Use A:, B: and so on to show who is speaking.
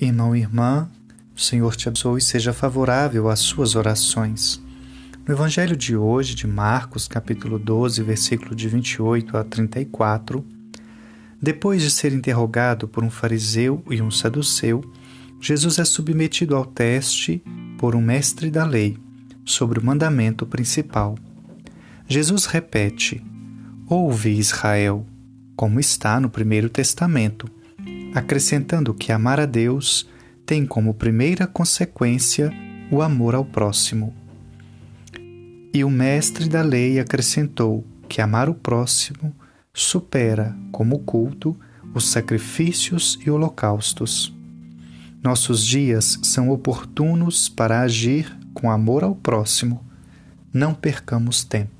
A: Irmão e irmã, o Senhor te abençoe e seja favorável às suas orações. No Evangelho de hoje, de Marcos, capítulo 12, versículo de 28 a 34, depois de ser interrogado por um fariseu e um saduceu, Jesus é submetido ao teste por um mestre da lei sobre o mandamento principal. Jesus repete: Ouve, Israel, como está no Primeiro Testamento, acrescentando que amar a Deus tem como primeira consequência o amor ao próximo. E o mestre da lei acrescentou que amar o próximo supera, como culto, os sacrifícios e holocaustos. Nossos dias são oportunos para agir com amor ao próximo. Não percamos tempo.